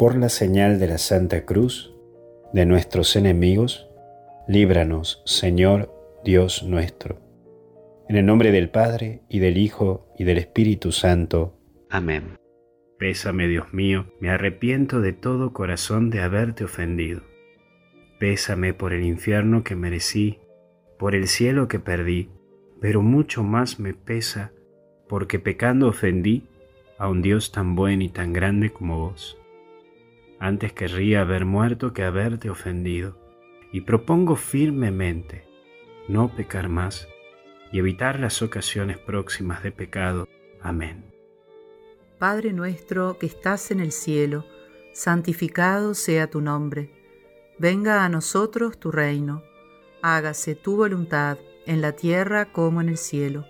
por la señal de la Santa Cruz, de nuestros enemigos, líbranos, Señor Dios nuestro. En el nombre del Padre, y del Hijo, y del Espíritu Santo. Amén. Pésame, Dios mío, me arrepiento de todo corazón de haberte ofendido. Pésame por el infierno que merecí, por el cielo que perdí, pero mucho más me pesa porque pecando ofendí a un Dios tan bueno y tan grande como vos. Antes querría haber muerto que haberte ofendido, y propongo firmemente no pecar más y evitar las ocasiones próximas de pecado. Amén. Padre nuestro que estás en el cielo, santificado sea tu nombre. Venga a nosotros tu reino. Hágase tu voluntad en la tierra como en el cielo.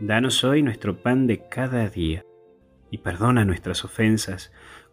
Danos hoy nuestro pan de cada día, y perdona nuestras ofensas,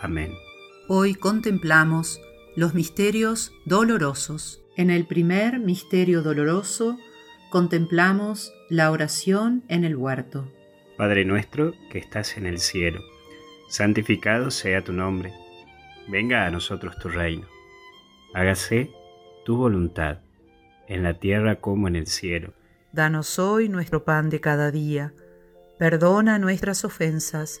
Amén. Hoy contemplamos los misterios dolorosos. En el primer misterio doloroso contemplamos la oración en el huerto. Padre nuestro que estás en el cielo, santificado sea tu nombre. Venga a nosotros tu reino. Hágase tu voluntad, en la tierra como en el cielo. Danos hoy nuestro pan de cada día. Perdona nuestras ofensas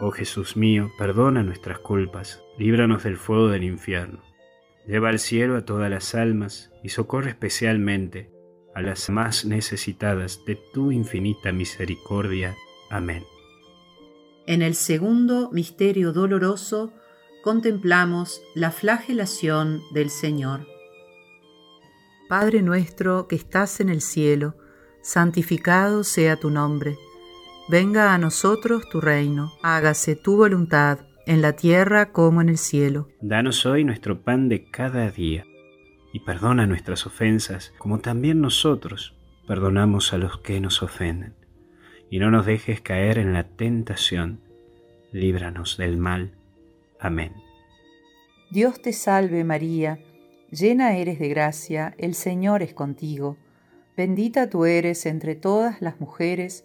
Oh Jesús mío, perdona nuestras culpas, líbranos del fuego del infierno Lleva al cielo a todas las almas y socorre especialmente a las más necesitadas de tu infinita misericordia. Amén. En el segundo misterio doloroso contemplamos la flagelación del Señor. Padre nuestro que estás en el cielo, santificado sea tu nombre. Venga a nosotros tu reino, hágase tu voluntad en la tierra como en el cielo. Danos hoy nuestro pan de cada día, y perdona nuestras ofensas, como también nosotros perdonamos a los que nos ofenden. Y no nos dejes caer en la tentación, líbranos del mal. Amén. Dios te salve María, llena eres de gracia, el Señor es contigo. Bendita tú eres entre todas las mujeres,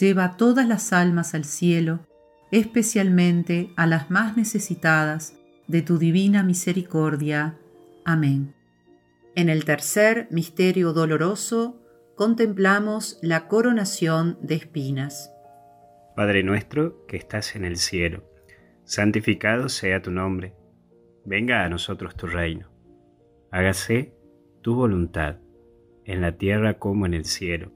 lleva todas las almas al cielo, especialmente a las más necesitadas de tu divina misericordia. Amén. En el tercer misterio doloroso contemplamos la coronación de espinas. Padre nuestro que estás en el cielo, santificado sea tu nombre, venga a nosotros tu reino, hágase tu voluntad, en la tierra como en el cielo.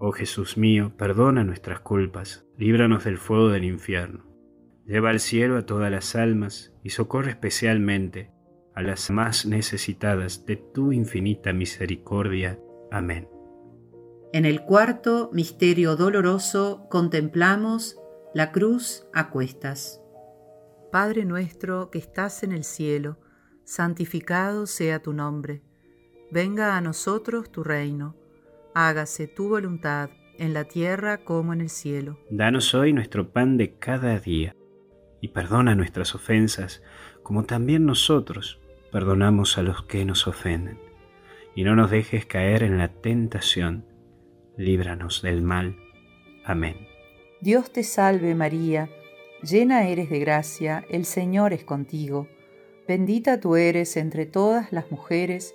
Oh Jesús mío, perdona nuestras culpas, líbranos del fuego del infierno. Lleva al cielo a todas las almas y socorre especialmente a las más necesitadas de tu infinita misericordia. Amén. En el cuarto misterio doloroso contemplamos la cruz a cuestas. Padre nuestro que estás en el cielo, santificado sea tu nombre. Venga a nosotros tu reino hágase tu voluntad en la tierra como en el cielo. Danos hoy nuestro pan de cada día, y perdona nuestras ofensas, como también nosotros perdonamos a los que nos ofenden. Y no nos dejes caer en la tentación, líbranos del mal. Amén. Dios te salve María, llena eres de gracia, el Señor es contigo. Bendita tú eres entre todas las mujeres,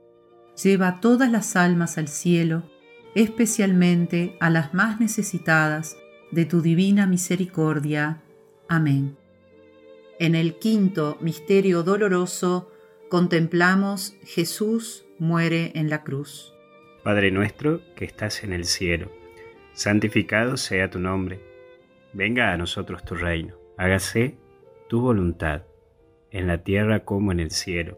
lleva todas las almas al cielo, especialmente a las más necesitadas de tu divina misericordia. Amén. En el quinto misterio doloroso contemplamos Jesús muere en la cruz. Padre nuestro que estás en el cielo, santificado sea tu nombre, venga a nosotros tu reino, hágase tu voluntad, en la tierra como en el cielo.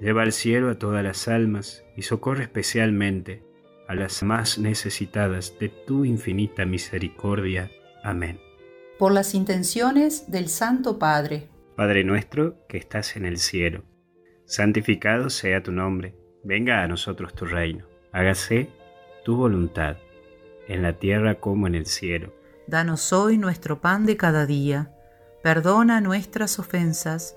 Lleva al cielo a todas las almas y socorre especialmente a las más necesitadas de tu infinita misericordia. Amén. Por las intenciones del Santo Padre. Padre nuestro que estás en el cielo, santificado sea tu nombre, venga a nosotros tu reino, hágase tu voluntad en la tierra como en el cielo. Danos hoy nuestro pan de cada día. Perdona nuestras ofensas,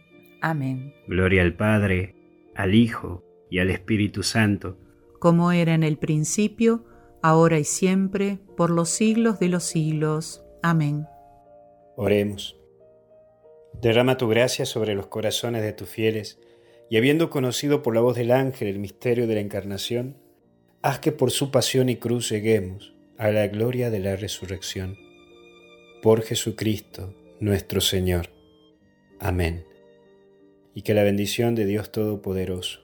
Amén. Gloria al Padre, al Hijo y al Espíritu Santo, como era en el principio, ahora y siempre, por los siglos de los siglos. Amén. Oremos. Derrama tu gracia sobre los corazones de tus fieles, y habiendo conocido por la voz del ángel el misterio de la encarnación, haz que por su pasión y cruz lleguemos a la gloria de la resurrección. Por Jesucristo nuestro Señor. Amén. Y que la bendición de Dios Todopoderoso,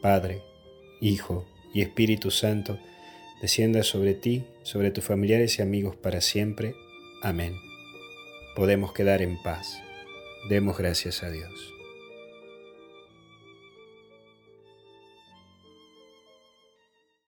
Padre, Hijo y Espíritu Santo, descienda sobre ti, sobre tus familiares y amigos para siempre. Amén. Podemos quedar en paz. Demos gracias a Dios.